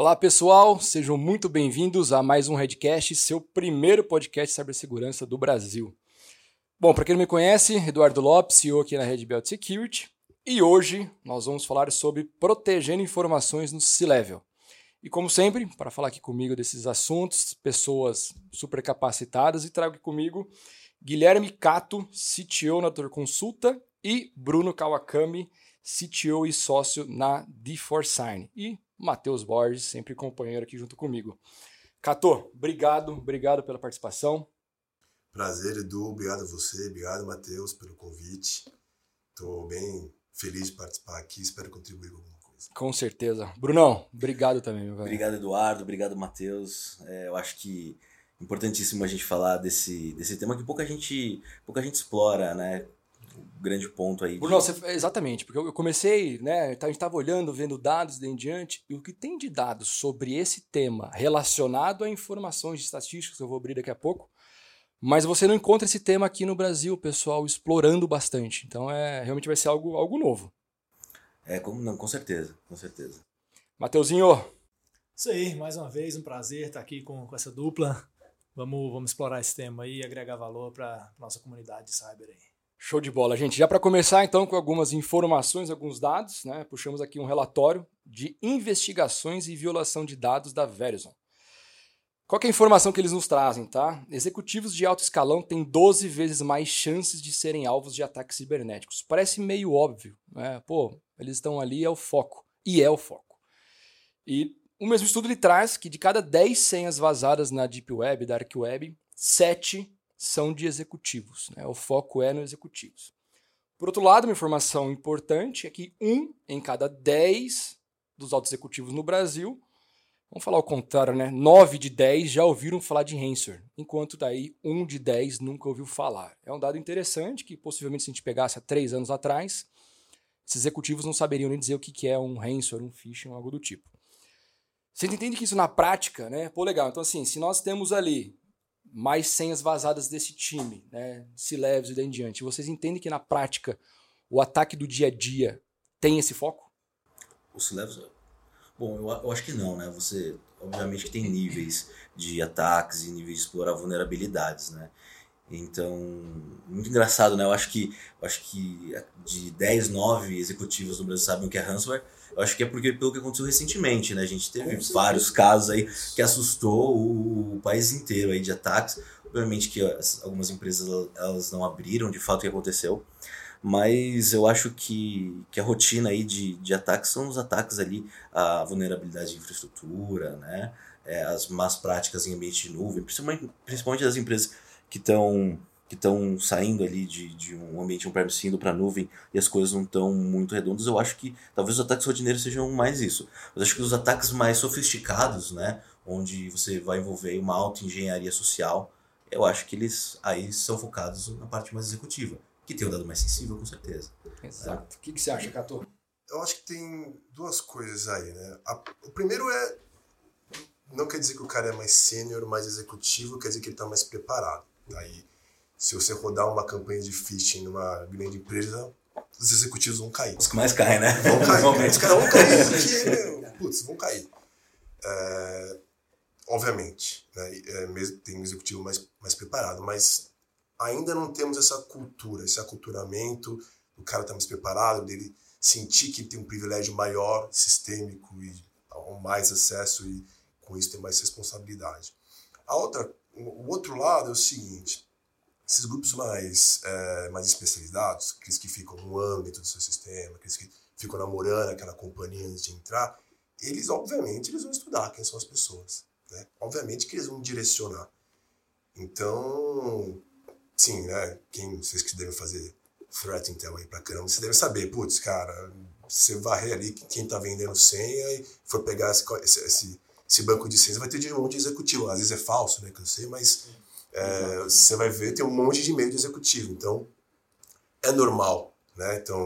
Olá pessoal, sejam muito bem-vindos a mais um Redcast, seu primeiro podcast de cibersegurança do Brasil. Bom, para quem não me conhece, Eduardo Lopes, CEO aqui na Red Belt Security, e hoje nós vamos falar sobre protegendo informações no C-Level. E como sempre, para falar aqui comigo desses assuntos, pessoas super capacitadas, e trago aqui comigo Guilherme Cato, CTO na Tor Consulta, e Bruno Kawakami, CTO e sócio na D4Sign. E Matheus Borges, sempre companheiro aqui junto comigo. Cato, obrigado, obrigado pela participação. Prazer, Edu, obrigado a você, obrigado, Matheus, pelo convite. Estou bem feliz de participar aqui, espero contribuir com alguma coisa. Com certeza. Brunão, obrigado também, meu velho. Obrigado, Eduardo, obrigado, Matheus. É, eu acho que é importantíssimo a gente falar desse, desse tema que pouca gente, pouca gente explora, né? Grande ponto aí. Bruno, você, exatamente, porque eu comecei, né? A gente estava olhando, vendo dados de em diante, e o que tem de dados sobre esse tema relacionado a informações de estatísticas, que eu vou abrir daqui a pouco, mas você não encontra esse tema aqui no Brasil, pessoal, explorando bastante. Então é realmente vai ser algo, algo novo. É, com, não, com certeza, com certeza. Mateuzinho. Isso aí, mais uma vez, um prazer estar aqui com, com essa dupla. Vamos, vamos explorar esse tema aí e agregar valor para nossa comunidade de cyber aí. Show de bola, gente. Já para começar, então, com algumas informações, alguns dados, né? Puxamos aqui um relatório de investigações e violação de dados da Verizon. Qual é a informação que eles nos trazem, tá? Executivos de alto escalão têm 12 vezes mais chances de serem alvos de ataques cibernéticos. Parece meio óbvio, né? Pô, eles estão ali, é o foco. E é o foco. E o mesmo estudo ele traz que de cada 10 senhas vazadas na Deep Web, Dark Web, 7 são de executivos. Né? O foco é no executivos. Por outro lado, uma informação importante é que um em cada dez dos altos executivos no Brasil, vamos falar o contrário, né? Nove de dez já ouviram falar de ransomware, enquanto daí um de dez nunca ouviu falar. É um dado interessante que possivelmente se a gente pegasse há três anos atrás, esses executivos não saberiam nem dizer o que é um ransomware, um phishing, algo do tipo. Você entende que isso na prática, né? Pô, legal. Então, assim, se nós temos ali mais senhas vazadas desse time, né? Se leves e daí em diante. Vocês entendem que na prática o ataque do dia a dia tem esse foco? O se leves, bom, eu, eu, acho que não, né? Você, obviamente, que tem níveis de ataques e níveis de explorar vulnerabilidades, né? Então, muito engraçado, né? Eu acho que, eu acho que de 10, 9 executivos no Brasil sabem o que é ransomware. Eu acho que é porque pelo que aconteceu recentemente, né? A gente teve vários casos aí que assustou o, o país inteiro aí de ataques. Obviamente que algumas empresas elas não abriram de fato o que aconteceu, mas eu acho que, que a rotina aí de, de ataques são os ataques ali a vulnerabilidade de infraestrutura, né? É, as más práticas em ambiente de nuvem, principalmente, principalmente das empresas que estão que estão saindo ali de, de um ambiente on-premise indo para a nuvem e as coisas não estão muito redondas, eu acho que talvez os ataques rotineiros sejam mais isso. Mas acho que os ataques mais sofisticados, né, onde você vai envolver uma alta engenharia social, eu acho que eles aí são focados na parte mais executiva, que tem o um dado mais sensível, com certeza. Exato. O que, que você acha, Cato? Eu acho que tem duas coisas aí, né? A, o primeiro é não quer dizer que o cara é mais sênior, mais executivo, quer dizer que ele está mais preparado. Aí, se você rodar uma campanha de phishing numa grande empresa, os executivos vão cair. Os que mais caem, né? Vão cair. os caras vão cair, porque, putz, vão cair. É, obviamente, né, é, mesmo, tem um executivo mais, mais preparado, mas ainda não temos essa cultura, esse aculturamento, o cara está mais preparado, dele sentir que tem um privilégio maior, sistêmico e mais acesso e com isso ter mais responsabilidade. A outra o outro lado é o seguinte: esses grupos mais, é, mais especializados, aqueles que ficam ano dentro do seu sistema, aqueles que ficam namorando aquela companhia antes de entrar, eles, obviamente, eles vão estudar quem são as pessoas. Né? Obviamente que eles vão direcionar. Então, sim, né? Quem, vocês que devem fazer threat intel aí pra caramba, você deve saber, putz, cara, você varrer ali quem tá vendendo senha e for pegar esse, esse esse banco de senhas vai ter de um monte de executivo. Às vezes é falso, né, que eu sei, mas é, você vai ver, tem um monte de e-mail de executivo. Então, é normal, né? Então,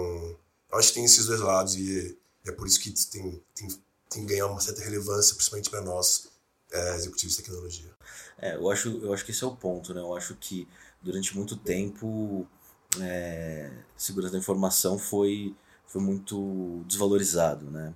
eu acho que tem esses dois lados e é por isso que tem, tem, tem que ganhar uma certa relevância, principalmente para nós, é, executivos de tecnologia. É, eu acho, eu acho que esse é o ponto, né? Eu acho que durante muito tempo é, segurança da informação foi, foi muito desvalorizado, né?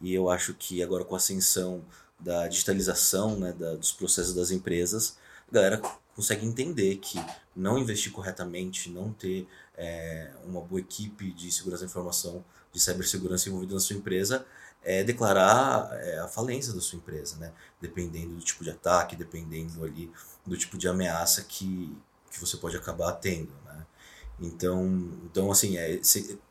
E eu acho que agora com a ascensão da digitalização né, da, dos processos das empresas, a galera consegue entender que não investir corretamente, não ter é, uma boa equipe de segurança da informação, de cibersegurança envolvida na sua empresa, é declarar é, a falência da sua empresa, né? Dependendo do tipo de ataque, dependendo ali do tipo de ameaça que, que você pode acabar tendo, né? Então, então assim, é,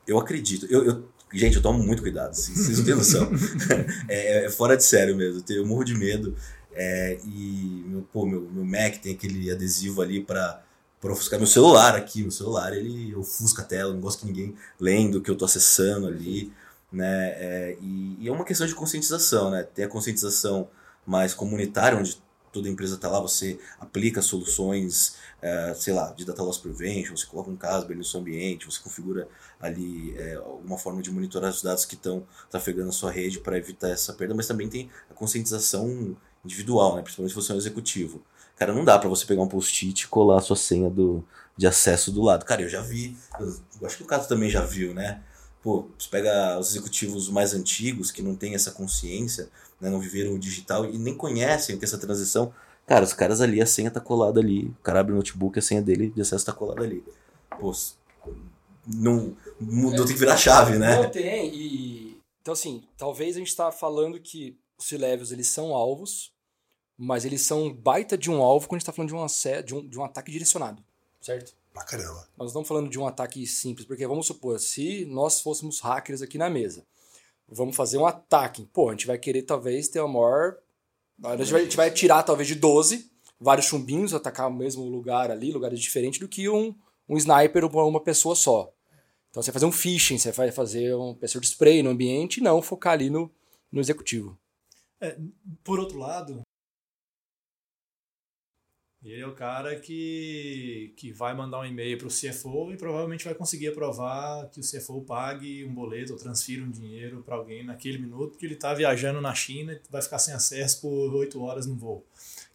eu acredito, eu, eu Gente, eu tomo muito cuidado, vocês não têm noção. é, é, fora de sério mesmo, eu morro de medo. É, e meu, pô, meu, meu Mac tem aquele adesivo ali para ofuscar meu celular aqui, meu celular ele ofusca a tela, não gosto que ninguém lendo o que eu estou acessando ali, né? É, e, e, é uma questão de conscientização, né? Tem a conscientização mais comunitária, onde toda empresa está lá, você aplica soluções, é, sei lá, de data loss prevention, você coloca um caso no seu ambiente, você configura ali é, alguma forma de monitorar os dados que estão trafegando a sua rede para evitar essa perda, mas também tem a conscientização individual, né? principalmente se você é um executivo. Cara, não dá para você pegar um post-it e colar a sua senha do, de acesso do lado. Cara, eu já vi, eu, eu acho que o Caso também já viu, né? Pô, você pega os executivos mais antigos que não têm essa consciência, né, não viveram o digital e nem conhecem o que é essa transição. Cara, os caras ali, a senha tá colada ali. O cara abre o notebook, a senha dele de acesso tá colada ali. Pô, não, não, é, tem que virar chave, né? Não tem, e... Então, assim, talvez a gente tá falando que os C-Levels, eles são alvos, mas eles são baita de um alvo quando a gente tá falando de, uma, de, um, de um ataque direcionado, certo? Pra caramba. Nós não estamos falando de um ataque simples, porque vamos supor, se nós fôssemos hackers aqui na mesa, vamos fazer um ataque. Pô, a gente vai querer talvez ter a maior. A gente vai, a gente vai tirar talvez de 12, vários chumbinhos, atacar o mesmo lugar ali, lugares diferentes, do que um, um sniper ou uma pessoa só. Então você vai fazer um phishing, você vai fazer um pessoa de spray no ambiente, não focar ali no, no executivo. É, por outro lado, ele é o cara que, que vai mandar um e-mail para o CFO e provavelmente vai conseguir aprovar que o CFO pague um boleto ou transfira um dinheiro para alguém naquele minuto que ele está viajando na China e vai ficar sem acesso por oito horas no voo.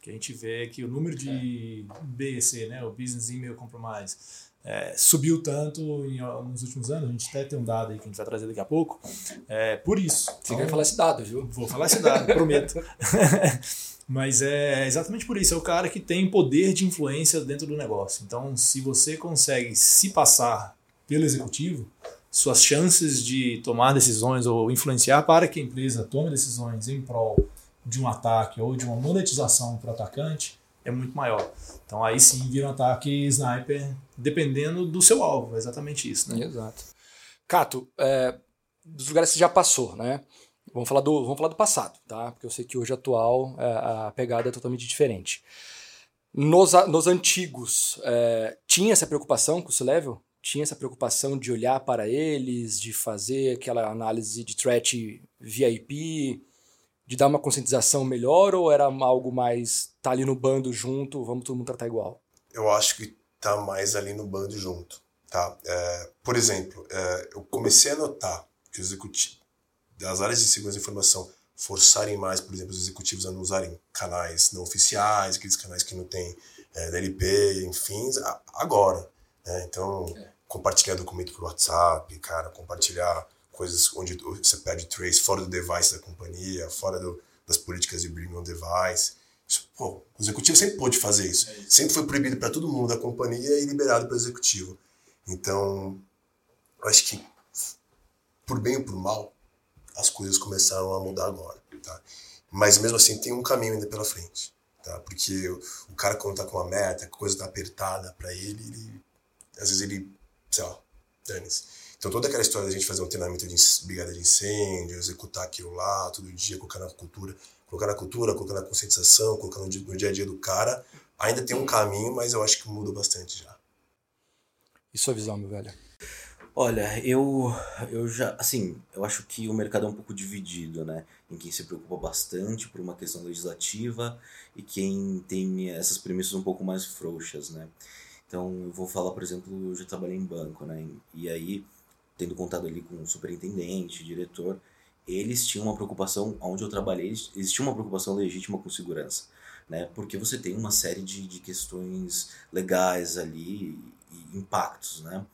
Que a gente vê que o número de é. BEC, né, o Business Email Compromise, é, subiu tanto em, nos últimos anos, a gente até tem um dado aí que a gente vai trazer daqui a pouco, é, por isso. Você então, quer falar esse dado, viu? Vou falar esse dado, prometo. Mas é exatamente por isso, é o cara que tem poder de influência dentro do negócio. Então, se você consegue se passar pelo executivo, suas chances de tomar decisões ou influenciar para que a empresa tome decisões em prol de um ataque ou de uma monetização para o atacante é muito maior. Então aí sim vira um ataque sniper, dependendo do seu alvo, é exatamente isso. Né? Exato. Cato, é, dos lugares que você já passou, né? Vamos falar do, vamos falar do passado, tá? Porque eu sei que hoje atual é, a pegada é totalmente diferente. Nos, nos antigos, é, tinha essa preocupação com o C-Level? Tinha essa preocupação de olhar para eles, de fazer aquela análise de threat VIP, de dar uma conscientização melhor ou era algo mais tá ali no bando junto, vamos todo mundo tratar igual? Eu acho que tá mais ali no bando junto, tá? É, por exemplo, é, eu comecei a notar que os executivos das áreas de segurança da informação forçarem mais, por exemplo, os executivos a não usarem canais não oficiais, aqueles canais que não tem é, DLP, enfim, agora. Né? Então, é. compartilhar documento por WhatsApp, cara, compartilhar coisas onde você pede trace fora do device da companhia, fora do, das políticas de bring on device. Pô, o executivo sempre pôde fazer isso. É isso. Sempre foi proibido para todo mundo da companhia e liberado para o executivo. Então, eu acho que, por bem ou por mal, as coisas começaram a mudar agora, tá? Mas mesmo assim tem um caminho ainda pela frente, tá? Porque o, o cara quando tá com uma meta, a coisa tá apertada para ele, ele, às vezes ele, sei lá, dane-se. Então toda aquela história da gente fazer um treinamento de brigada de incêndio, executar aquilo lá todo dia, colocar na cultura, colocar na cultura, colocar na conscientização, colocar no dia, no dia a dia do cara, ainda tem um caminho, mas eu acho que muda bastante já. E sua visão, meu velho? Olha, eu, eu já, assim, eu acho que o mercado é um pouco dividido, né? Em quem se preocupa bastante por uma questão legislativa e quem tem essas premissas um pouco mais frouxas, né? Então, eu vou falar, por exemplo, eu já trabalhei em banco, né? E aí, tendo contado ali com o superintendente, diretor, eles tinham uma preocupação, onde eu trabalhei, eles tinham uma preocupação legítima com segurança, né? Porque você tem uma série de, de questões legais ali e impactos, né?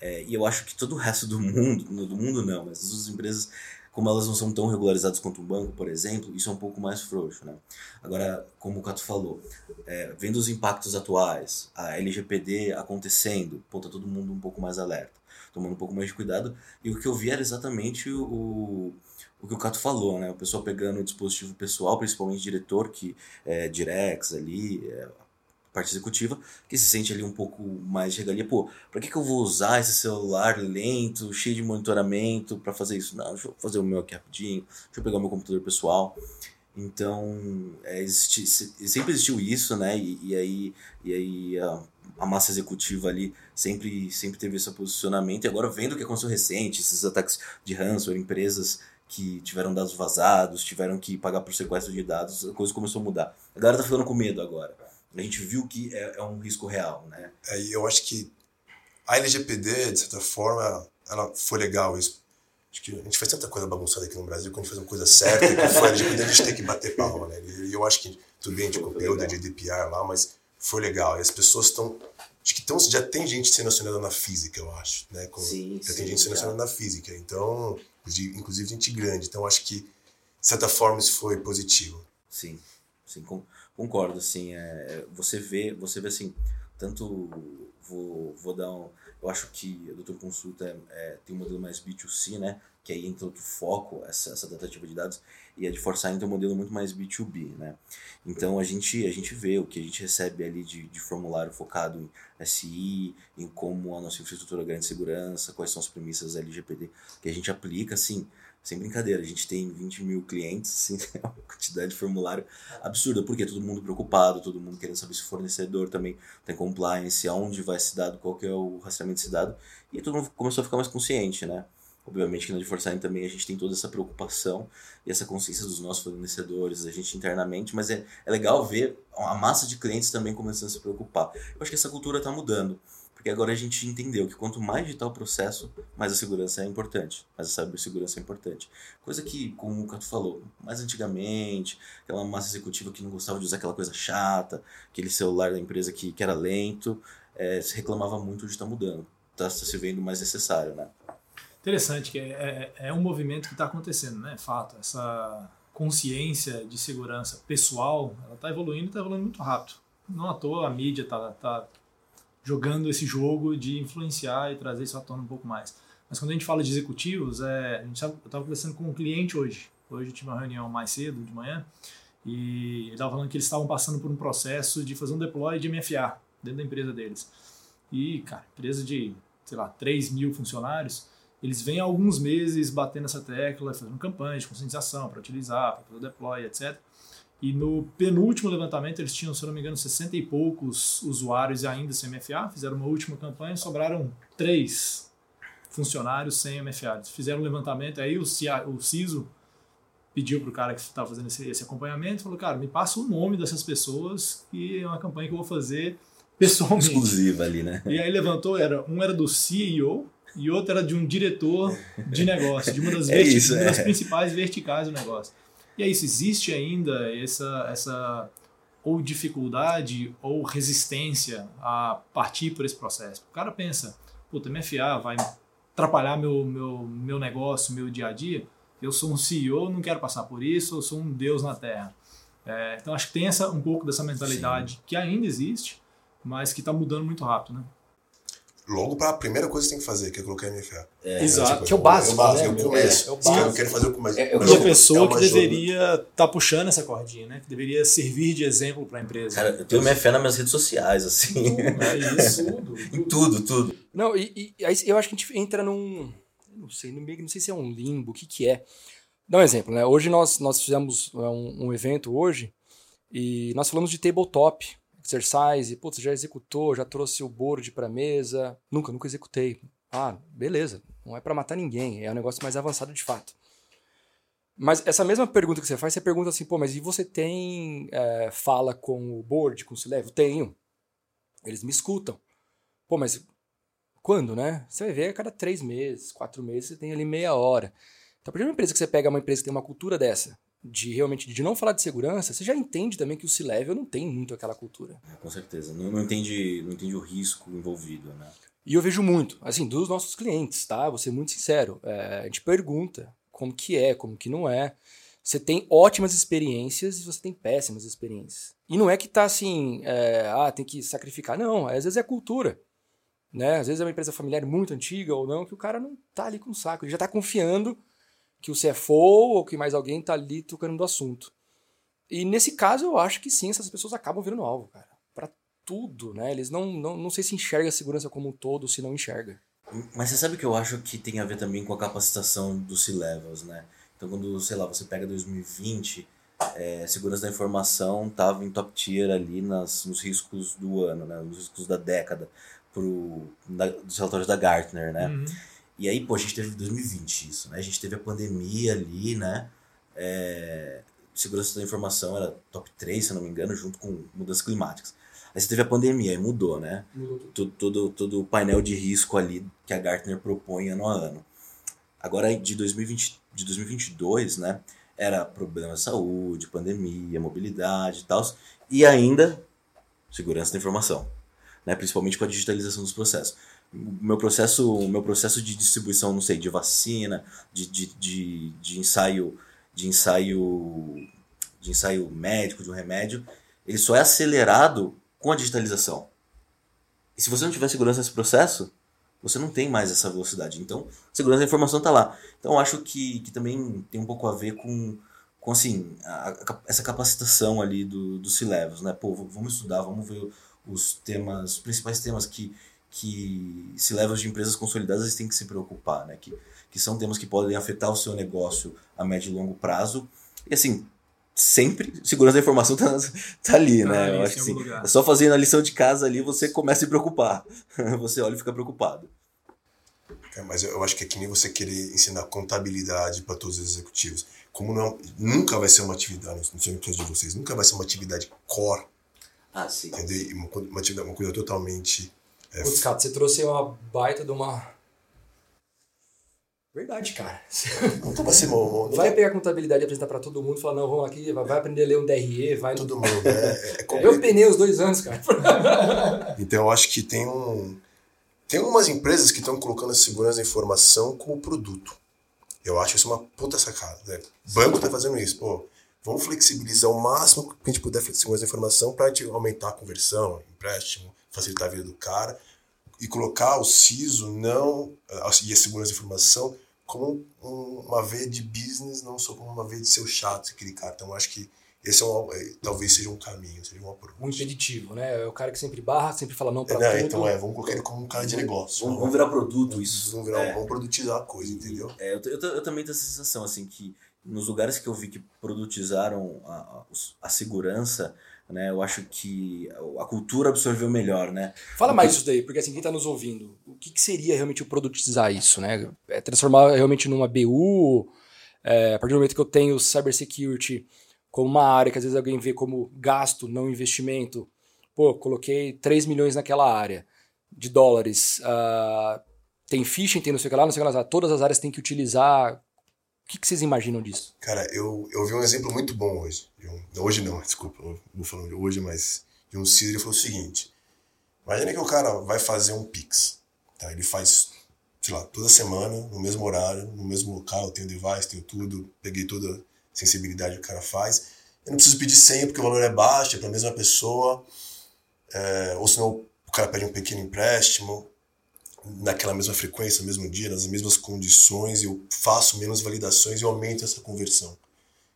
É, e eu acho que todo o resto do mundo, do mundo não, mas as empresas como elas não são tão regularizadas quanto um banco, por exemplo, isso é um pouco mais frouxo, né? Agora, como o Cato falou, é, vendo os impactos atuais, a LGPD acontecendo, pô, tá todo mundo um pouco mais alerta, tomando um pouco mais de cuidado, e o que eu vi era exatamente o, o que o Cato falou, né? O pessoal pegando o dispositivo pessoal, principalmente diretor, que é Direx ali, é, parte executiva, que se sente ali um pouco mais de regalia. Pô, pra que, que eu vou usar esse celular lento, cheio de monitoramento para fazer isso? Não, deixa eu fazer o meu aqui rapidinho, deixa eu pegar o meu computador pessoal. Então, é, existi, sempre existiu isso, né? E, e aí, e aí a, a, massa executiva ali sempre, sempre teve esse posicionamento. E agora, vendo o que aconteceu recente, esses ataques de ransomware, empresas que tiveram dados vazados, tiveram que pagar por sequestro de dados, a coisa começou a mudar. A galera tá ficando com medo agora a gente viu que é, é um risco real, né? É, eu acho que a LGPD, de certa forma, ela foi legal isso. Acho que a gente faz tanta coisa bagunçada aqui no Brasil, quando a gente faz uma coisa certa, que foi a LGPD, a gente tem que bater palma, né? E eu acho que, tudo bem, a gente copiou da GDPR lá, mas foi legal. E as pessoas estão... Acho que tão, já tem gente sendo acionada na física, eu acho, né? Com, sim, já sim, tem gente sendo acionada na física. Então, inclusive gente grande. Então, acho que, de certa forma, isso foi positivo. Sim, sim. Com Concordo, assim, é, você vê, você vê assim, tanto vou, vou dar um, eu acho que a Doutor Consulta é, é, tem um modelo mais B2C, né, que aí entra outro foco, essa, essa de dados, e a de Foresight tem um modelo muito mais B2B, né, então a gente, a gente vê o que a gente recebe ali de, de formulário focado em SI, em como a nossa infraestrutura ganha segurança, quais são as premissas LGPD que a gente aplica, assim, sem brincadeira, a gente tem 20 mil clientes, assim, é uma quantidade de formulário absurda, porque todo mundo preocupado, todo mundo querendo saber se o fornecedor também tem compliance, aonde vai esse dado, qual que é o rastreamento desse dado, e todo mundo começou a ficar mais consciente, né? Obviamente que na DeForsign também a gente tem toda essa preocupação e essa consciência dos nossos fornecedores, a gente internamente, mas é, é legal ver a massa de clientes também começando a se preocupar. Eu acho que essa cultura está mudando. Porque agora a gente entendeu que quanto mais digital o processo, mais a segurança é importante, mais a cibersegurança é importante. Coisa que, como o Cato falou, mais antigamente, aquela massa executiva que não gostava de usar aquela coisa chata, aquele celular da empresa que, que era lento, é, se reclamava muito de estar tá mudando. Está tá se vendo mais necessário, né? Interessante, que é, é, é um movimento que está acontecendo, né? Fato. Essa consciência de segurança pessoal, ela está evoluindo, está evoluindo muito rápido. Não à toa a mídia está tá jogando esse jogo de influenciar e trazer isso à tona um pouco mais. Mas quando a gente fala de executivos, é, eu estava conversando com um cliente hoje. Hoje eu tive uma reunião mais cedo, de manhã, e ele estava falando que eles estavam passando por um processo de fazer um deploy de MFA dentro da empresa deles. E, cara, empresa de, sei lá, 3 mil funcionários, eles vêm há alguns meses batendo essa tecla, fazendo campanhas de conscientização para utilizar, para fazer o deploy, etc. E no penúltimo levantamento eles tinham, se não me engano, 60 e poucos usuários ainda sem MFA. Fizeram uma última campanha e sobraram três funcionários sem MFA. Eles fizeram um levantamento, aí o, o CISO pediu para o cara que estava fazendo esse, esse acompanhamento, falou, cara, me passa o nome dessas pessoas e é uma campanha que eu vou fazer pessoalmente. Exclusiva ali, né? E aí levantou, era, um era do CEO e outro era de um diretor de negócio, de uma das, é isso, uma das é. principais verticais do negócio. E é isso, existe ainda essa, essa ou dificuldade ou resistência a partir por esse processo. O cara pensa, puta, MFA vai atrapalhar meu, meu, meu negócio, meu dia a dia. Eu sou um CEO, não quero passar por isso, eu sou um deus na Terra. É, então acho que tem essa, um pouco dessa mentalidade Sim. que ainda existe, mas que está mudando muito rápido, né? Logo para a primeira coisa que você tem que fazer, que é colocar MFA. É, Exato, tipo, que é o básico. É o básico, né, é o começo. É, é o básico. Eu quero fazer o começo. É, é a pessoa é que deveria estar tá puxando essa cordinha, né? Que deveria servir de exemplo para a empresa. Cara, eu tenho MFA nas minhas redes sociais, assim. É isso. tudo, em tudo, tudo. Não, e, e aí eu acho que a gente entra num. Não sei, não sei se é um limbo, o que, que é. Dá um exemplo, né? Hoje nós, nós fizemos um, um evento hoje e nós falamos de tabletop exercise, putz, já executou, já trouxe o board para mesa. Nunca, nunca executei. Ah, beleza, não é para matar ninguém, é um negócio mais avançado de fato. Mas essa mesma pergunta que você faz, você pergunta assim, pô, mas e você tem é, fala com o board, com o Cilevo? Tenho. Eles me escutam. Pô, mas quando, né? Você vai ver a cada três meses, quatro meses, você tem ali meia hora. Então, a uma empresa que você pega uma empresa que tem uma cultura dessa, de realmente de não falar de segurança, você já entende também que o C-Level não tem muito aquela cultura. É, com certeza. Não, não, entende, não entende o risco envolvido, né? E eu vejo muito, assim, dos nossos clientes, tá? Vou ser muito sincero. É, a gente pergunta como que é, como que não é. Você tem ótimas experiências e você tem péssimas experiências. E não é que tá assim, é, ah, tem que sacrificar. Não, às vezes é cultura. Né? Às vezes é uma empresa familiar muito antiga ou não, que o cara não tá ali com o saco. Ele já tá confiando que o CFO ou que mais alguém tá ali tocando do assunto. E nesse caso eu acho que sim, essas pessoas acabam virando alvo, cara. Pra tudo, né? Eles não, não, não sei se enxerga a segurança como um todo, se não enxerga. Mas você sabe que eu acho que tem a ver também com a capacitação dos C-Levels, né? Então quando, sei lá, você pega 2020, é, segurança da informação estava em top tier ali nas, nos riscos do ano, né? Nos riscos da década, pro, na, dos relatórios da Gartner, né? Uhum. E aí, pô, a gente teve 2020 isso, né? A gente teve a pandemia ali, né? É, segurança da informação era top 3, se eu não me engano, junto com mudanças climáticas. Aí você teve a pandemia, aí mudou, né? Mudou. Todo, todo, todo o painel de risco ali que a Gartner propõe ano a ano. Agora, de, 2020, de 2022, né? Era problema de saúde, pandemia, mobilidade e tal. E ainda segurança da informação, né? Principalmente com a digitalização dos processos. Meu processo, meu processo de distribuição, não sei, de vacina, de, de, de, de ensaio, de ensaio, de ensaio médico, de um remédio, ele só é acelerado com a digitalização. E se você não tiver segurança nesse processo, você não tem mais essa velocidade. Então, segurança da informação está lá. Então, acho que, que também tem um pouco a ver com, com assim, a- a- essa capacitação ali do, do C-Levels, né? Pô, vamos estudar, vamos ver os temas, os principais temas que, que C-Levels de empresas consolidadas eles têm que se preocupar, né? Que, que são temas que podem afetar o seu negócio a médio e longo prazo. E assim, sempre segurança da informação tá, tá ali, Tá né? ali, eu acho que algum sim. lugar. É só fazendo a lição de casa ali, você começa a se preocupar. você olha e fica preocupado. É, mas eu acho que é que nem você querer ensinar contabilidade para todos os executivos. Como não, nunca vai ser uma atividade, não sei de vocês, nunca vai ser uma atividade core, Ah, sim. entendeu? Uma, uma, atividade, uma coisa totalmente. É, Putz, cara, você trouxe uma baita de uma. Verdade, cara. nunca vai ser uma, uma- Vai pegar contabilidade e apresentar pra todo mundo e falar, não, vamos aqui, vai aprender a ler um DRE, vai. todo mundo. É, é como- Eu penei os dois anos, cara. Então eu acho que tem um. Tem umas empresas que estão colocando a segurança da informação como produto. Eu acho isso uma puta sacada. Né? Banco tá fazendo isso. Pô, vamos flexibilizar o máximo que a gente puder segurança da informação para aumentar a conversão, empréstimo, facilitar a vida do cara e colocar o CISO não a- e a segurança da informação como um- uma veia de business, não só como uma veia de ser o chato, aquele cara. Então acho que esse é um, é, talvez seja um caminho, seja uma approach. Um impeditivo, né? É o cara que sempre barra, sempre fala não pra É, né, tudo. então é, vamos colocar ele como um cara de negócio. Vamos, vamos virar produto isso. Vamos, virar, É. vamos produtizar a coisa, entendeu? É, eu, eu, eu também tenho essa sensação, assim, que nos lugares que eu vi que produtizaram a, a, segurança, né, eu acho que a cultura absorveu melhor, né? Fala mais isso daí, porque assim, quem tá nos ouvindo, o que, que seria realmente o produtizar isso, né? É transformar realmente numa BU, é, a partir do momento que eu tenho cybersecurity como uma área que às vezes alguém vê como gasto, não investimento. Pô, coloquei 3 milhões naquela área de dólares. ah, tem phishing, tem não sei o que lá, não sei o que lá. Todas as áreas têm que utilizar. O que, que vocês imaginam disso? Cara, eu, eu vi um exemplo muito bom hoje. um- hoje não, desculpa, não falando de hoje, mas de um CISO, ele falou o seguinte. Imagina que o cara vai fazer um Pix. Tá? Ele faz, sei lá, toda semana, no mesmo horário, no mesmo local, tem o device, tem tudo, peguei toda a sensibilidade que o cara faz. Eu não preciso pedir senha porque o valor é baixo, é para a mesma pessoa. É, ou senão o cara pede um pequeno empréstimo naquela mesma frequência, no mesmo dia, nas mesmas condições, eu faço menos validações e aumento essa conversão.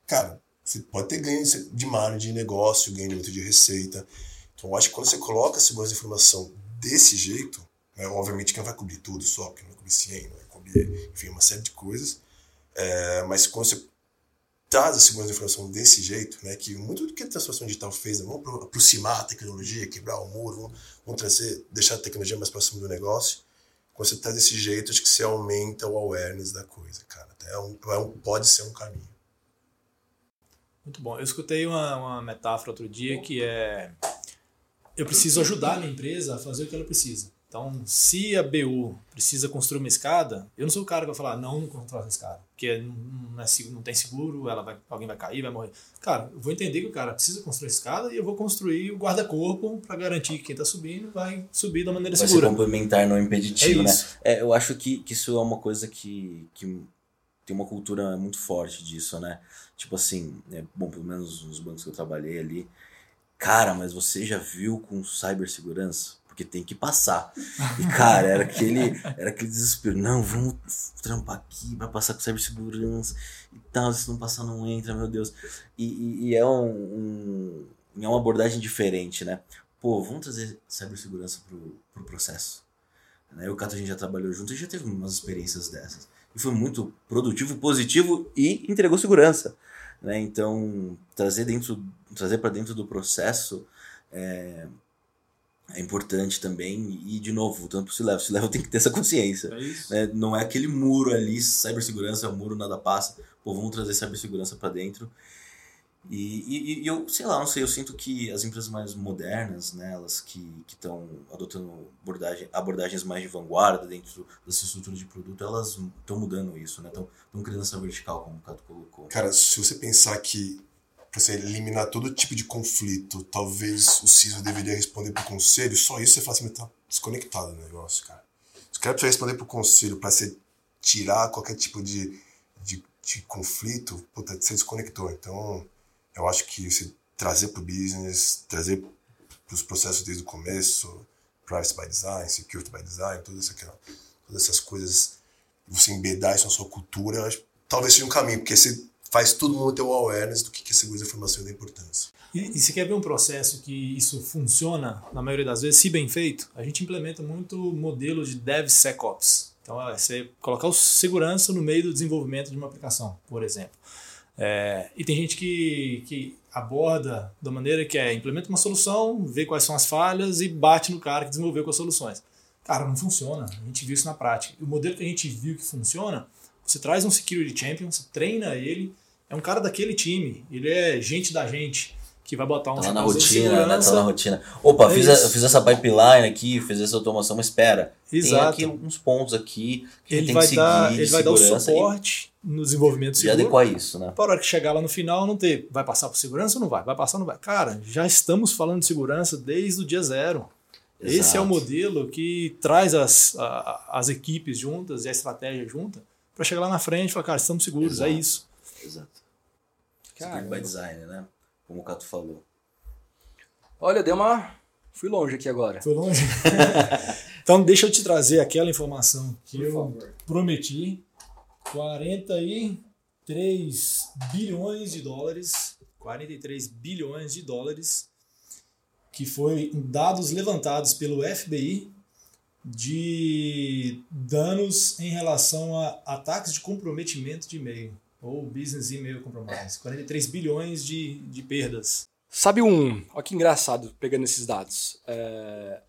Cara, você pode ter ganho de margem de negócio, ganho de receita. Então, eu acho que quando você coloca segurança de informação desse jeito, né, obviamente que não vai cobrir tudo só, porque não vai cobrir 100, não vai cobrir, enfim, uma série de coisas, é, mas quando você traz a segurança de informação desse jeito, né, que muito do que a transformação digital fez, né, vamos apro- aproximar a tecnologia, quebrar o muro, vamos, vamos trazer, deixar a tecnologia mais próxima do negócio, quando você traz desse jeito, acho que você aumenta o awareness da coisa, cara. É um, é um, pode ser um caminho. Muito bom. Eu escutei uma, uma metáfora outro dia que é: eu preciso ajudar a minha empresa a fazer o que ela precisa. Então, se a BU precisa construir uma escada, eu não sou o cara que vai falar, não, não constrói essa escada. Porque não, não é não tem seguro, ela vai, alguém vai cair, vai morrer. Cara, eu vou entender que o cara precisa construir a escada e eu vou construir o guarda-corpo para garantir que quem está subindo vai subir da maneira Vai segura. complementar, não impeditivo, É né? É, eu acho que, que isso é uma coisa que, que tem tem uma cultura muito forte disso, né? Tipo assim, é, bom, pelo menos nos bancos que eu trabalhei ali, cara, mas você já viu com cibersegurança? Porque tem que passar. E, cara, era aquele, era aquele desespero. Não, vamos trampar aqui, vai passar com cibersegurança e tal. Se não passar, não entra, meu Deus. E, e, e é um, um, é uma abordagem diferente, né? Pô, vamos trazer cibersegurança pro, pro processo. Né? Eu e o Cato, a gente já trabalhou junto e já teve umas experiências dessas. E foi muito produtivo, positivo e entregou segurança. Né? Então, trazer dentro, trazer para dentro do processo é, é, importante também. E, de novo, voltando para o C-Level, o C-Level tem que ter essa consciência. É né? Não é aquele muro ali, cibersegurança, o muro nada passa. Pô, vamos trazer cibersegurança para dentro. E, e, e, eu, sei lá, não sei, eu sinto que as empresas mais modernas, né, elas que estão adotando abordagem, abordagens mais de vanguarda dentro dessa estrutura de produto, elas estão mudando isso, né? Estão criando essa vertical, como o Cato colocou. Cara, se você pensar que para você eliminar todo tipo de conflito, talvez o CISO deveria responder pro conselho, só isso você fala assim, tá desconectado do negócio, cara. Se cara precisa responder pro conselho para você tirar qualquer tipo de, de, de conflito, puta, você desconectou. Então, eu acho que se trazer para o business, trazer para os processos desde o começo, privacy by design, security by design, todas essas coisas, você embedar isso na sua cultura, acho, talvez seja um caminho, porque você faz todo mundo ter o awareness do que é segurança da informação e da importância. E, e se quer ver um processo que isso funciona, na maioria das vezes, se bem feito, a gente implementa muito modelo de DevSecOps. Então, é você colocar o segurança no meio do desenvolvimento de uma aplicação, por exemplo. É, e tem gente que, que aborda da maneira que é implementa uma solução, vê quais são as falhas e bate no cara que desenvolveu com as soluções. Cara, não funciona. A gente viu isso na prática. O modelo que a gente viu que funciona, você traz um security champion, você treina ele, é um cara daquele time, ele é gente da gente que vai botar um tá na rotina, né? Tá na rotina. Opa, é fiz, a, fiz essa pipeline aqui, fiz essa automação, mas espera. Exato. Tem aqui uns pontos aqui que ele tem vai que seguir dar, Ele vai dar o suporte e, no desenvolvimento seguro. E adequar isso, né? Para hora que chegar lá no final, não ter. Vai passar por segurança ou não vai? Vai passar ou não vai? Cara, já estamos falando de segurança desde o dia zero. Exato. Esse é o modelo que traz as, a, as equipes juntas e a estratégia junta para chegar lá na frente e falar, cara, estamos seguros, é Exato. é isso. Exato. Cara, by design, né? como o Cato falou. Olha, deu uma. Fui longe aqui agora. Fui longe? então, deixa eu te trazer aquela informação que Por eu favor. prometi: 43 bilhões de dólares. 43 bilhões de dólares, que foi dados levantados pelo FBI de danos em relação a ataques de comprometimento de e-mail ou Business Email Compromise. 43 bilhões de, de perdas. Sabe um, olha que engraçado pegando esses dados. É,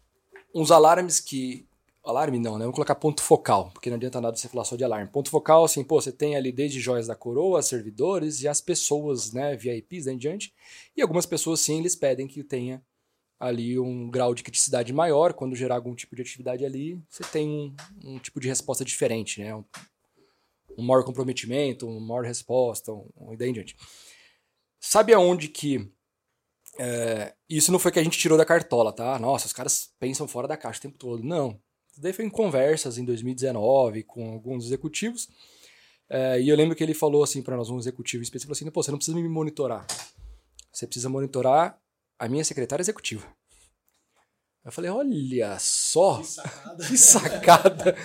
uns alarmes que. Alarme não, né? Vamos colocar ponto focal, porque não adianta nada você falar só de alarme. Ponto focal, assim, pô, você tem ali desde joias da coroa, servidores e as pessoas, né, VIPs daí em diante. E algumas pessoas, sim, eles pedem que tenha ali um grau de criticidade maior. Quando gerar algum tipo de atividade ali, você tem um, um tipo de resposta diferente, né? Um, um maior comprometimento, uma maior resposta, um, e daí em diante. Sabe aonde que. É, isso não foi que a gente tirou da cartola, tá? Nossa, os caras pensam fora da caixa o tempo todo. Não. Isso daí foi em conversas em 2019 com alguns executivos. É, e eu lembro que ele falou assim para nós, um executivo específico, assim: Pô, você não precisa me monitorar. Você precisa monitorar a minha secretária executiva. Eu falei: Olha só! Que sacada! que sacada.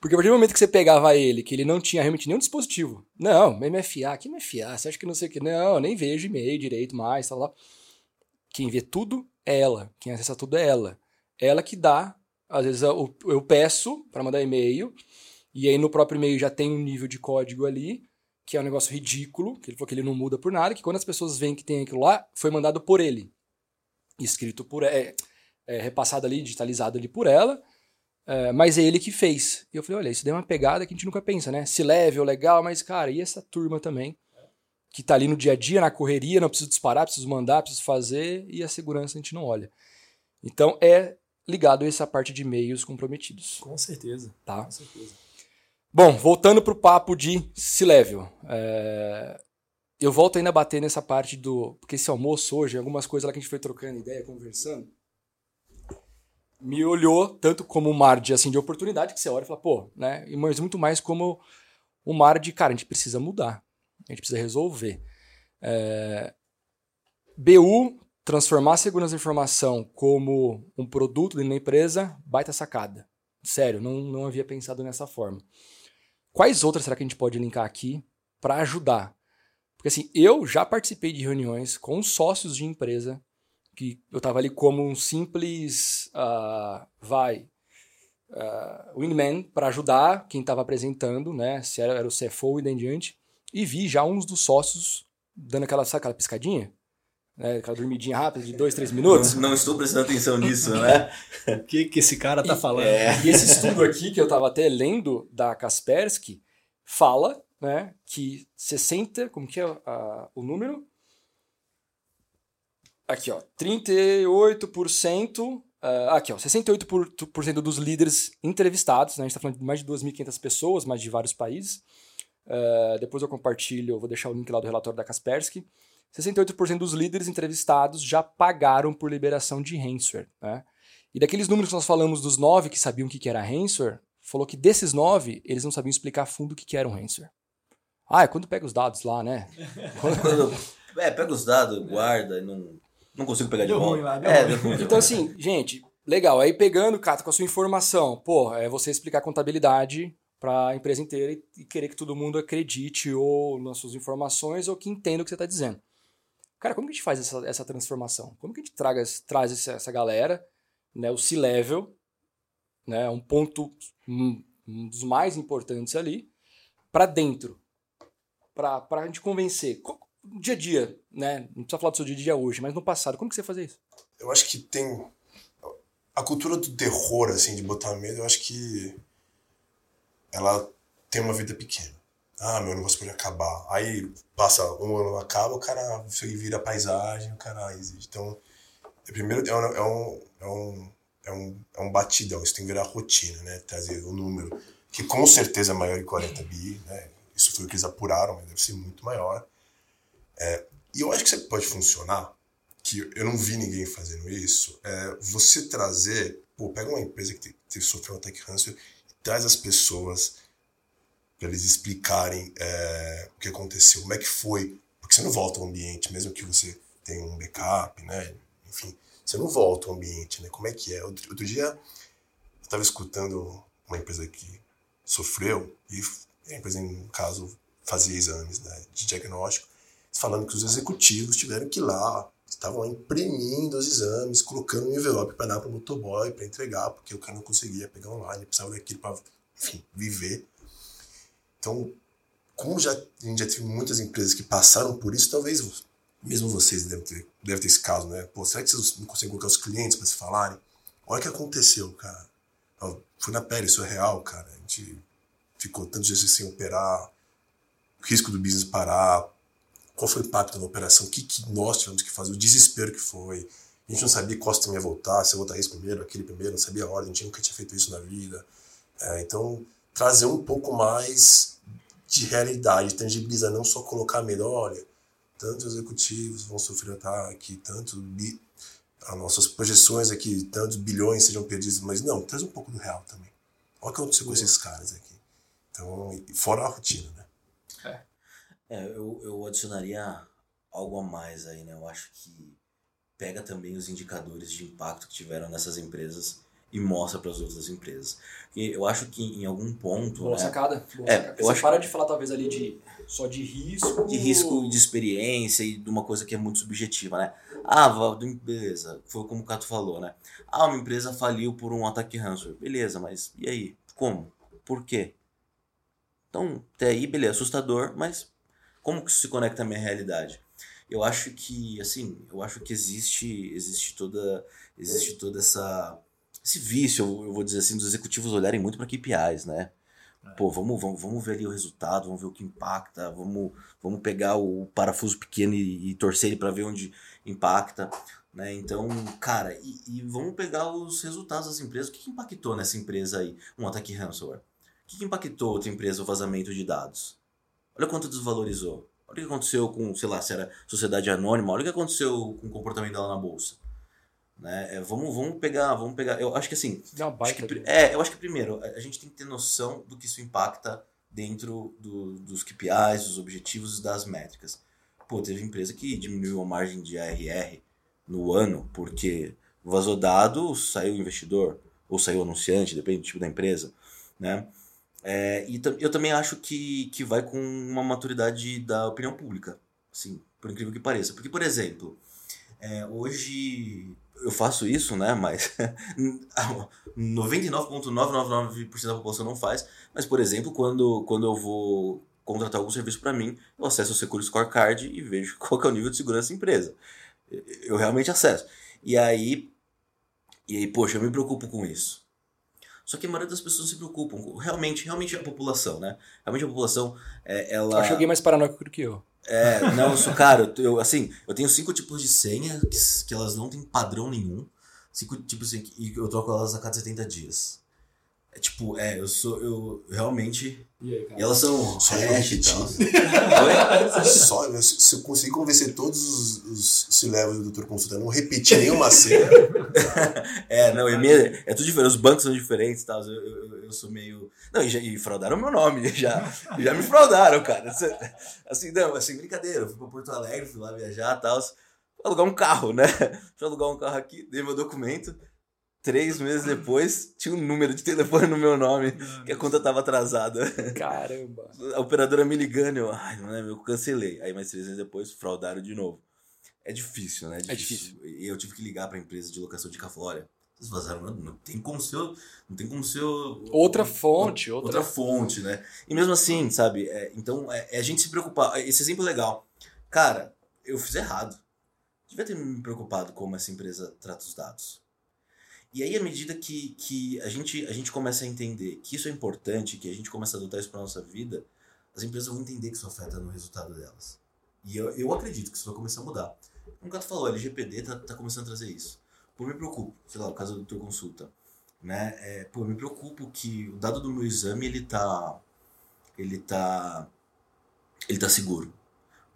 Porque a partir do momento que você pegava ele, que ele não tinha realmente nenhum dispositivo. Não, MFA, que MFA? Você acha que não sei o que? Não, nem vejo e-mail direito mais, tá lá. Quem vê tudo é ela. Quem acessa tudo é ela. Ela que dá. Às vezes eu, eu peço para mandar e-mail, e aí no próprio e-mail já tem um nível de código ali, que é um negócio ridículo, que ele falou que ele não muda por nada, que quando as pessoas veem que tem aquilo lá, foi mandado por ele. Escrito por. É, é repassado ali, digitalizado ali por ela é, mas é ele que fez. E eu falei, olha, isso deu uma pegada que a gente nunca pensa, né? Se level, legal, mas, cara, e essa turma também? Que tá ali no dia a dia, na correria, não preciso disparar, preciso mandar, preciso fazer, e a segurança a gente não olha. Então é ligado a essa parte de e-mails comprometidos. Com certeza. Tá? Com certeza. Bom, voltando pro papo de C-Level. É... Eu volto ainda a bater nessa parte do. Porque esse almoço hoje, algumas coisas lá que a gente foi trocando ideia, conversando me olhou tanto como um mar de, assim, de oportunidade, que você olha e fala, pô, né? Mas muito mais como uma área de, cara, a gente precisa mudar, a gente precisa resolver. É, BU, transformar a segurança da informação como um produto dentro da empresa, baita sacada. Sério, não, não havia pensado nessa forma. Quais outras será que a gente pode linkar aqui para ajudar? Porque assim, eu já participei de reuniões com sócios de empresa que eu estava ali como um simples, uh, vai, uh, wingman para ajudar quem estava apresentando, né? Se era, era o CFO e daí em diante. E vi já uns dos sócios dando aquela, sabe, aquela piscadinha? Né, aquela dormidinha rápida de dois, três minutos. Não, não estou prestando atenção nisso, né? O que, que esse cara tá falando? É. E esse estudo aqui, que eu estava até lendo, da Kaspersky, fala né, que 60, como que é uh, o número? Aqui, ó, 38%, uh, aqui, ó, 68% dos líderes entrevistados, né, a gente está falando de mais de 2.500 pessoas, mais de vários países. Uh, depois eu compartilho, eu vou deixar o link lá do relatório da Kaspersky. 68% dos líderes entrevistados já pagaram por liberação de ransomware. Né? E daqueles números que nós falamos dos nove que sabiam o que era ransomware, falou que desses nove, eles não sabiam explicar a fundo o que era um ransomware. Ah, é quando pega os dados lá, né? Quando, é, pega os dados, guarda e não, não consigo pegar Deu de ruim volta. lá, deu é, ruim. deu ruim. Então, assim, gente, legal. Aí pegando, Cato, com a sua informação, pô, é você explicar contabilidade para a empresa inteira e, e querer que todo mundo acredite ou nas suas informações ou que entenda o que você está dizendo. Cara, como que a gente faz essa, essa transformação? Como que a gente traga, traz essa, essa galera, né, o C-level, né, um ponto um, um dos mais importantes ali, para dentro, para a gente convencer. Dia a dia, né? Não precisa falar do seu dia a dia hoje, mas no passado, como que você fazia isso? Eu acho que tem. A cultura do terror, assim, de botar medo, eu acho que. Ela tem uma vida pequena. Ah, meu negócio pode acabar. Aí passa um ano, acaba, o cara vira paisagem, o cara existe. Então, primeiro é um, é um, é um, é um, é um batidão, isso tem que virar rotina, né? Trazer o número, que com certeza é maior que 40 bi, né? Isso foi o que eles apuraram, mas deve ser muito maior. É, e eu acho que isso pode funcionar que eu não vi ninguém fazendo isso, é você trazer, pô, pega uma empresa que, te, sofreu um ataque ransomware e traz as pessoas para eles explicarem é, o que aconteceu, como é que foi, porque você não volta ao ambiente, mesmo que você tenha um backup, né, enfim, você não volta ao ambiente, né, como é que é. Outro, outro dia eu estava escutando uma empresa que sofreu e empresa, no caso, fazia exames né, de diagnóstico, falando que os executivos tiveram que ir lá, estavam imprimindo os exames, colocando no envelope para dar para o motoboy, para entregar, porque o cara não conseguia pegar online, precisava daquilo para, enfim, viver. Então, como já, a gente já teve muitas empresas que passaram por isso, talvez mesmo vocês devem ter, devem ter esse caso, né? Pô, será que vocês não conseguem colocar os clientes para se falarem? Olha o que aconteceu, cara. Foi na pele, isso é real, cara. A gente ficou tantos dias sem operar, o risco do business parar, qual foi o impacto na operação, o que, que nós tivemos que fazer, o desespero que foi. A gente não sabia qual sistema ia voltar, se ia voltar esse primeiro, aquele primeiro, não sabia a ordem, a gente nunca tinha feito isso na vida. É, então, trazer um pouco mais de realidade, tangibilizar, não só colocar medo, olha, tantos executivos vão sofrer ataque, tanto bi, as nossas projeções aqui, tantos bilhões sejam perdidos, mas não, traz um pouco do real também. Olha o que aconteceu com esses caras aqui. Então, fora a rotina, né? É, eu, eu adicionaria algo a mais aí, né? Eu acho que pega também os indicadores de impacto que tiveram nessas empresas e mostra para as outras empresas. E eu acho que em algum ponto, Boa né, sacada. Boa É, sacada. eu Você acho para de falar talvez ali de só de risco. de risco de experiência e de uma coisa que é muito subjetiva, né? Ah, Valdo, beleza, foi como o Cato falou, né? Ah, uma empresa faliu por um ataque ransomware. Beleza, mas e aí? Como? Por quê? Então, até aí, beleza, assustador, mas como que isso se conecta à minha realidade? Eu acho que, assim, eu acho que existe, existe toda, existe toda essa, esse vício, eu vou dizer assim, dos executivos olharem muito para KPIs, né? Pô, vamos, vamos, vamos ver ali o resultado, vamos ver o que impacta, vamos, vamos pegar o parafuso pequeno e, e torcer ele para ver onde impacta, né? Então, cara, e, e vamos pegar os resultados das empresas. O que, que impactou nessa empresa aí? Um ataque ransomware. O que, impactou outra empresa o vazamento de dados? Olha quanto desvalorizou. Olha o que aconteceu com, sei lá, se era sociedade anônima, olha o que aconteceu com o comportamento dela na bolsa. Né? É, vamos, vamos pegar, vamos pegar. Eu acho que assim, Acho que é, eu acho que primeiro, a a gente tem que ter noção do que isso impacta dentro do, dos KPIs, dos objetivos e das métricas. Pô, teve empresa que diminuiu a margem de ARR no ano porque vazou dado, saiu investidor ou saiu anunciante, depende do tipo da empresa, né? É, e eu também acho que, que vai com uma maturidade da opinião pública, assim, por incrível que pareça. Porque, por exemplo, é, hoje eu faço isso, né? Mas 99,999% da população não faz. Mas, por exemplo, quando, quando eu vou contratar algum serviço para mim, eu acesso o Secure Scorecard e vejo qual é o nível de segurança da empresa. Eu realmente acesso. E aí, e aí, poxa, eu me preocupo com isso. Só que a maioria das pessoas se preocupam. Realmente, realmente a população, né? Realmente a população, é, ela... Acho alguém mais paranoico do que eu. É, não, eu sou, cara, eu, assim, eu tenho cinco tipos de senha que, que elas não têm padrão nenhum. Cinco tipos de senha, e eu troco elas a cada 70 dias. É tipo, é, eu sou, eu realmente. E, aí, e elas são Só hash e tal. Só, se eu conseguir convencer todos os, os C-levels do Doutor Consulta a não repetir nenhuma senha. é, não, é, meio, é tudo diferente, os bancos são diferentes e tal. Eu, eu, eu, sou meio. Não, e, já, e fraudaram o meu nome, já, já me fraudaram, cara. Assim, não, assim, brincadeira. Eu fui pra Porto Alegre, fui lá viajar e tal. Alugar um carro, né? Fui alugar um carro aqui, dei meu documento. Três meses depois, tinha um número de telefone no meu nome, que a conta tava atrasada. Caramba. A operadora me ligando, eu, ai, não é meu, cancelei. Aí mais três meses depois, fraudaram de novo. É difícil, né? É difícil. É difícil. E eu tive que ligar pra empresa de locação de carro. Olha, vocês vazaram, não, não tem como ser, não tem como ser... Outra fonte. Outra, outra fonte, né? E mesmo assim, sabe? É, então, é, é, a gente se preocupar. Esse exemplo é legal. Cara, eu fiz errado. Devia ter me preocupado como essa empresa trata os dados e aí, à medida que, que a, gente, a gente começa a entender que isso é importante, que a gente começa a adotar isso para nossa vida, as empresas vão entender que isso afeta no resultado delas. E eu, eu acredito que isso vai começar a mudar. Como o Gato falou, a LGPD tá, tá começando a trazer isso. Pô, me preocupo, sei lá, o caso do teu consulta. Né? É, pô, me preocupo que o dado do meu exame, ele tá... Ele tá... Ele tá seguro.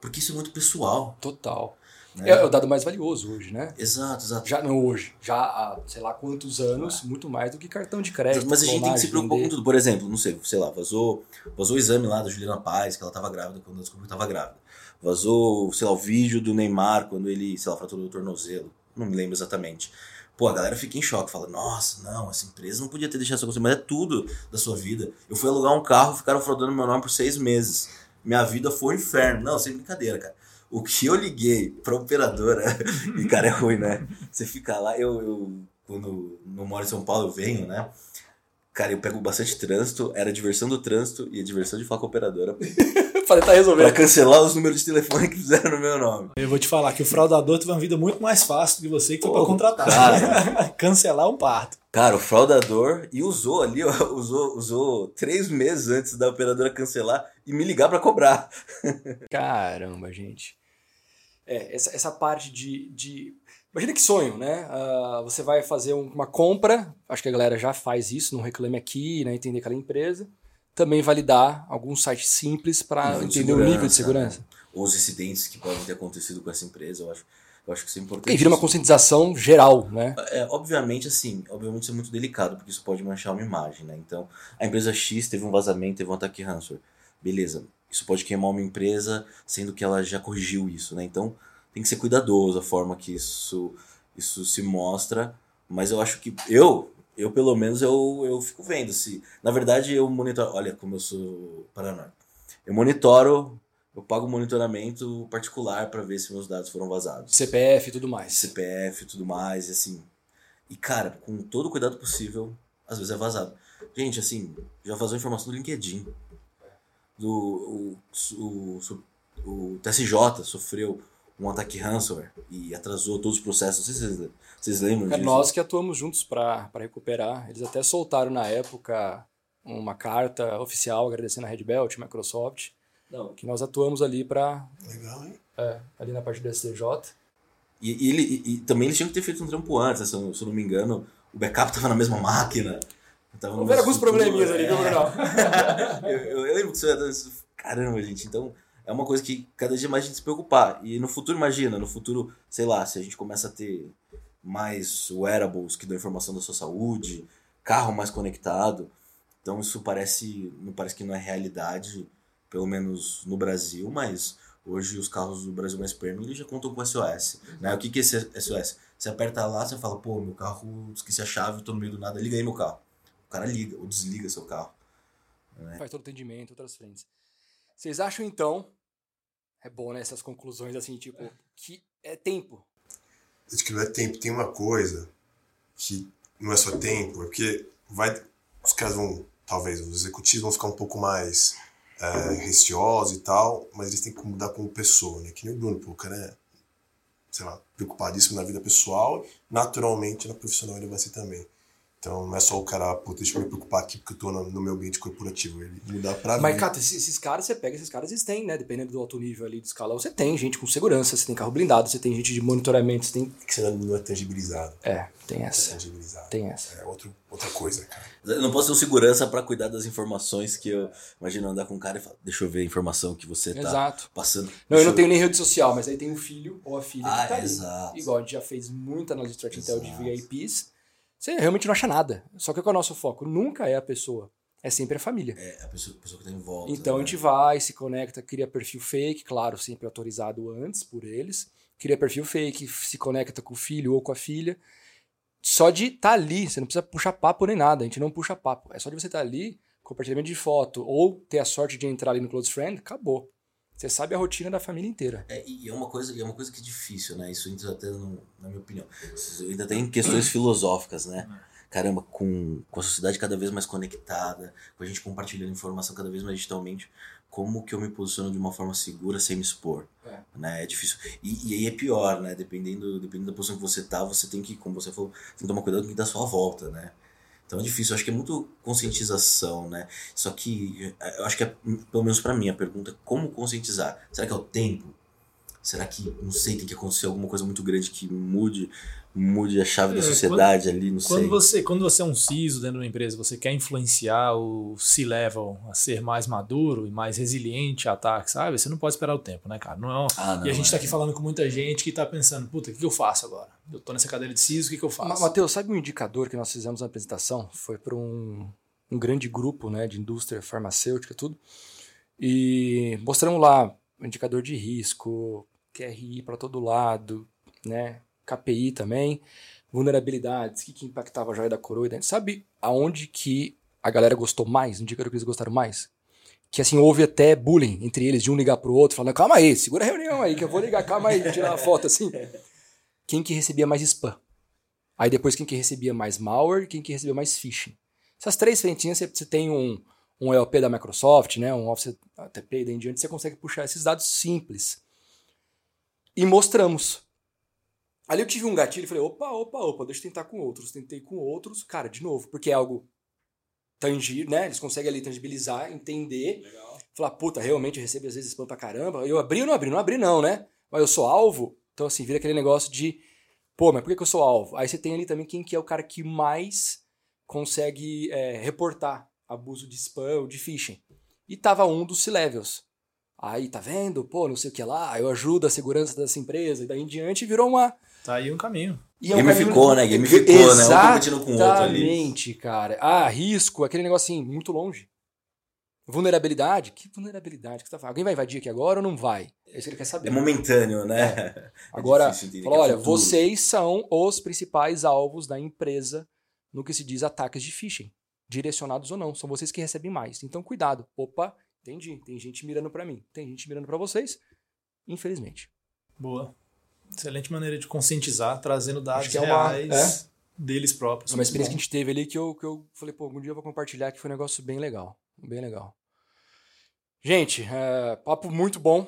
Porque isso é muito pessoal. Total. Né? É, o dado mais valioso hoje, né? Exato, exato. Já não hoje, já há sei lá quantos anos, é. muito mais do que cartão de crédito. Mas a gente tem que se preocupar com tudo. Por exemplo, não sei, sei lá, vazou, vazou o exame lá da Juliana Paz, que ela estava grávida quando descobriu que estava grávida. Vazou, sei lá, o vídeo do Neymar quando ele, sei lá, fraturou o tornozelo. Não me lembro exatamente. Pô, a galera fica em choque, fala, nossa, não, essa empresa não podia ter deixado isso acontecer, mas é tudo da sua vida. Eu fui alugar um carro, ficaram fraudando meu nome por seis meses. Minha vida foi um inferno. Não, sem brincadeira, cara. O que eu liguei pra operadora, e cara, é ruim, né? Você fica lá, eu, eu quando não moro em São Paulo, eu venho, né? Cara, eu pego bastante trânsito, era a diversão do trânsito e a diversão de falar com a operadora. Falei, tá resolvendo. Pra cancelar os números de telefone que fizeram no meu nome. Eu vou te falar que o fraudador teve uma vida muito mais fácil do que você que foi pra contratar. Cara, cancelar um parto. Cara, o fraudador e usou ali, ó, usou, usou três meses antes da operadora cancelar e me ligar para cobrar. Caramba, gente. É, essa, essa parte de, de. Imagina que sonho, né? Uh, você vai fazer uma compra, acho que a galera já faz isso, não reclame aqui, né? Entender aquela empresa. Também validar algum site simples para entender o nível de segurança. Né? Ou os incidentes que podem ter acontecido com essa empresa, eu acho. Eu acho que isso é importante. E vira uma conscientização geral, né? É, obviamente, assim, obviamente isso é muito delicado, porque isso pode manchar uma imagem, né? Então, a empresa X teve um vazamento, teve um ataque ransomware. Beleza, isso pode queimar uma empresa, sendo que ela já corrigiu isso, né? Então, tem que ser cuidadoso a forma que isso, isso se mostra, mas eu acho que eu, eu pelo menos, eu, eu fico vendo se... Na verdade, eu monitoro... Olha como eu sou paranoico. Eu monitoro eu pago monitoramento particular para ver se meus dados foram vazados. CPF e tudo mais. CPF e tudo mais, e assim. E cara, com todo o cuidado possível, às vezes é vazado. Gente, assim, já vazou informação do LinkedIn. Do, o, o, o, o TSJ sofreu um ataque ransomware e atrasou todos os processos. Não sei se vocês, vocês lembram é disso. Nós que atuamos juntos para recuperar. Eles até soltaram na época uma carta oficial agradecendo a Red Belt, Microsoft, não. Que nós atuamos ali para. Legal, hein? É, ali na parte do STJ. E, e, ele, e, e, também eles tinham que ter feito um trampo antes, né? se, eu, se eu não me engano. O backup estava na mesma máquina. Houveram alguns probleminhas ali, viu, Bruno? eu, eu, eu, lembro que isso Caramba, gente. Então, é uma coisa que cada dia mais a gente se preocupar. E no futuro, imagina, no futuro, sei lá, se a gente começa a ter mais wearables que dão informação da sua saúde, carro mais conectado Então isso parece, não parece que não é realidade, pelo menos no Brasil, mas hoje os carros do Brasil mais premium já contam com SOS. Né? O que, que é esse SOS? Você aperta lá, você fala, pô, meu carro, esqueci a chave, tô no meio do nada, liga aí meu carro. O cara liga ou desliga seu carro. Né? Faz todo o atendimento, outras frentes. Vocês acham então, é bom né, essas conclusões assim, tipo, que é tempo. Acho que não é tempo, tem uma coisa que não é só tempo, é porque vai, os caras vão, talvez, os executivos vão ficar um pouco mais é, receosos e tal, mas eles têm que mudar como pessoa, né? Que nem o Bruno, pô, o cara é, sei lá, preocupadíssimo na vida pessoal, naturalmente na profissional ele vai ser também. Então não é só o cara, pô, deixa eu me preocupar aqui porque eu tô no, no meu ambiente corporativo. Ele mudar pra Mas, mim. cara, esses, esses caras, você pega esses caras, eles têm, né? Dependendo do alto nível ali de escala, você tem gente com segurança, você tem carro blindado, você tem gente de monitoramento, você tem. que você não é tangibilizado. É, tem É essa. tangibilizado. Tem essa. É outro, outra coisa, cara. Eu não posso ter um segurança pra cuidar das informações que eu imagino andar com um cara e falar, deixa eu ver a informação que você tá Exato. passando. Não, eu não tenho nem rede social, mas aí tem o filho ou a filha Ah, que tá ali. exato. Igual a gente já fez muita análise de threat intel de. VIPs. Você realmente não acha nada. Só que qual é o nosso foco? Nunca é a pessoa. É sempre a família. É, a pessoa, a pessoa que tá em volta. Então a né? gente vai, se conecta, cria perfil fake, claro, sempre autorizado antes por eles. Cria perfil fake, se conecta com o filho ou com a filha. Só de estar ali, você não precisa puxar papo nem nada, a gente não puxa papo. É só de você estar ali, compartilhamento de foto, ou ter a sorte de entrar ali no Close Friend, acabou. Você sabe a rotina da família inteira. É, e é uma coisa, é uma coisa que é difícil, né? Isso entra até no- na minha opinião. Isso ainda tem questões filosóficas, né? Caramba, com, com a sociedade cada vez mais conectada, com a gente compartilhando informação cada vez mais digitalmente, como que eu me posiciono de uma forma segura sem me expor? É. Né? É difícil. E, e aí é pior, né? Dependendo, dependendo da posição que você tá, você tem que, como você falou, tem que tomar cuidado com o que dá à sua volta, né? Então é difícil, eu acho que é muito conscientização, né? Só que eh, eu acho que, é, pelo menos pra mim, a pergunta é como conscientizar? Será que é o tempo? Será que, não sei, tem que acontecer alguma coisa muito grande que mude, mude a chave da É, sociedade ali, não Quando sei. você, quando você é um CISO dentro de uma empresa, você quer influenciar o C-level a ser mais maduro e mais resiliente a ataques, sabe? Você não pode esperar o tempo, né, cara? Não é um- Ah, não, e a gente tá é. aqui falando com muita gente que tá pensando, puta, o que, que eu faço agora? Eu tô nessa cadeira de CISO, o que, que eu faço? Matheus, sabe um indicador que nós fizemos na apresentação? Foi para um, um grande grupo né, de indústria farmacêutica e tudo. E mostramos lá o indicador de risco, QRI para todo lado, né? KPI também, vulnerabilidades, o que, que impactava a joia da coroa. daí- Sabe aonde que a galera gostou mais? Indicador que eles gostaram mais? Que assim, houve até bullying entre eles, de um ligar pro outro, falando, calma aí, segura a reunião aí, que eu vou ligar, calma aí, tirar uma foto assim. Quem que recebia mais spam? Aí depois quem que recebia mais malware quem que recebia mais phishing. Essas três frentinhas você, tem um, um ELP da Microsoft, né, um Office ATP e daí em diante, você consegue puxar esses dados simples. E mostramos. Ali eu tive um gatilho e falei, opa, opa, opa, deixa eu tentar com outros. Tentei com outros, cara, de novo, porque é algo tangível, né? Eles conseguem ali tangibilizar, entender. Falar, puta, realmente eu recebo às vezes spam pra caramba. Eu abri ou não abri? Não abri não, né? Mas eu sou alvo. Então assim, vira aquele negócio de Pô, mas por que, que eu sou alvo? Aí você tem ali também quem que é o cara que mais consegue é, reportar abuso de spam ou de phishing. E tava um dos C-Levels. Aí, tá vendo? Pô, não sei o que lá, eu ajudo a segurança dessa empresa. E daí em diante virou uma... Tá aí um caminho. E é um Gamificou, caminho- né? Gamificou, né? Um competindo com o outro ali. Exatamente, cara. Ah, risco, aquele negócio assim, muito longe. Vulnerabilidade? Que vulnerabilidade que você tá falando? Alguém vai invadir aqui agora ou não vai? É isso que ele quer saber. É momentâneo, né? Agora, entender fala, que é olha, futuro. vocês são os principais alvos da empresa no que se diz ataques de phishing, direcionados ou não. São vocês que recebem mais. Então, cuidado. Opa, entendi. Tem gente mirando pra mim. Tem gente mirando pra vocês. Infelizmente. Boa. Excelente maneira de conscientizar, trazendo dados é uma- reais deles próprios. É uma experiência que a gente teve ali que eu, que eu falei, pô, algum dia eu vou compartilhar que foi um negócio bem legal. Bem legal. Gente, é, papo muito bom.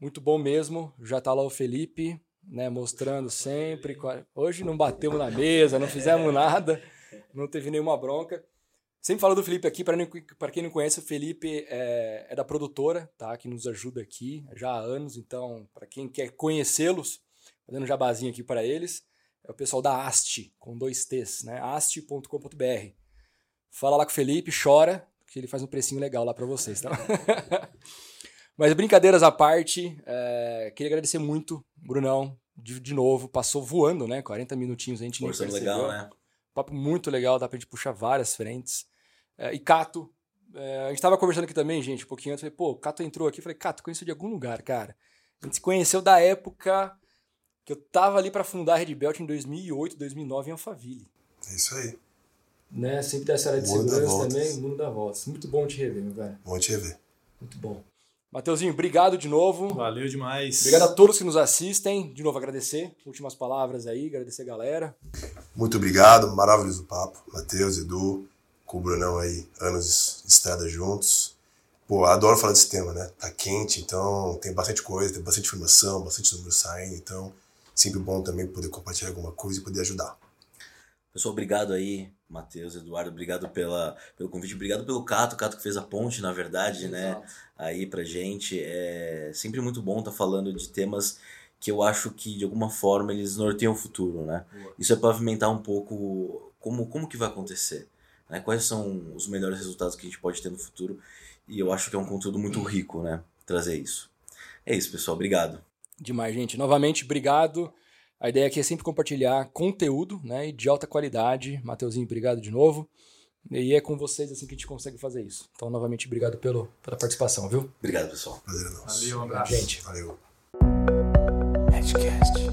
Muito bom mesmo. Já tá lá o Felipe, né, mostrando sempre. Hoje não batemos na mesa, não fizemos nada, não teve nenhuma bronca. Sempre falo do Felipe aqui, para quem não conhece, o Felipe é, é da produtora, tá? Que nos ajuda aqui já há anos. Então, para quem quer conhecê-los, fazendo um jabazinho aqui para eles, é o pessoal da Ast, com dois T's, né? ast.com.br. Fala lá com o Felipe, chora, que ele faz um precinho legal lá para vocês, tá? Mas brincadeiras à parte, é, queria agradecer muito, Brunão, de, de novo, passou voando, né? 40 minutinhos a gente nem Forçando percebeu. legal, né? Papo muito legal, dá pra gente puxar várias frentes. É, e Cato. É, a gente tava conversando aqui também, gente, um pouquinho antes. Falei, pô, o Cato entrou aqui. Falei, Cato, conheceu de algum lugar, cara. A gente se conheceu da época que eu tava ali para fundar a Red Belt em 2008, 2009 em Alphaville. É isso aí. Né? Sempre dessa área de Mundo segurança também, mundo da volta. Muito bom te rever, meu velho. Bom te rever. Muito bom. Mateuzinho, obrigado de novo. Valeu demais. Obrigado a todos que nos assistem. De novo, agradecer. Últimas palavras aí, agradecer a galera. Muito obrigado, maravilhoso papo. Matheus, Edu, com o Brunão aí, anos de estrada juntos. Pô, adoro falar desse tema, né? Tá quente, então tem bastante coisa, tem bastante informação, bastante número saindo, então sempre bom também poder compartilhar alguma coisa e poder ajudar. Pessoal, obrigado aí, Matheus, Eduardo, obrigado pela, pelo convite, obrigado pelo Cato, Cato que fez a ponte, na verdade, né, aí pra gente. É sempre muito bom estar falando de temas que eu acho que de alguma forma eles norteiam o futuro, né? Boa. Isso é pavimentar um pouco como, como que vai acontecer, né? Quais são os melhores resultados que a gente pode ter no futuro e eu acho que é um conteúdo muito rico, né? Trazer isso. É isso, pessoal, obrigado. Demais, gente. Novamente, obrigado. A ideia aqui é sempre compartilhar conteúdo né, e de alta qualidade. Mateuzinho, obrigado de novo. E é com vocês assim que a gente consegue fazer isso. Então, novamente, obrigado pelo, pela participação, viu? Obrigado, pessoal. Prazer é nosso. Valeu, um abraço. Gente. Valeu. Edgecast.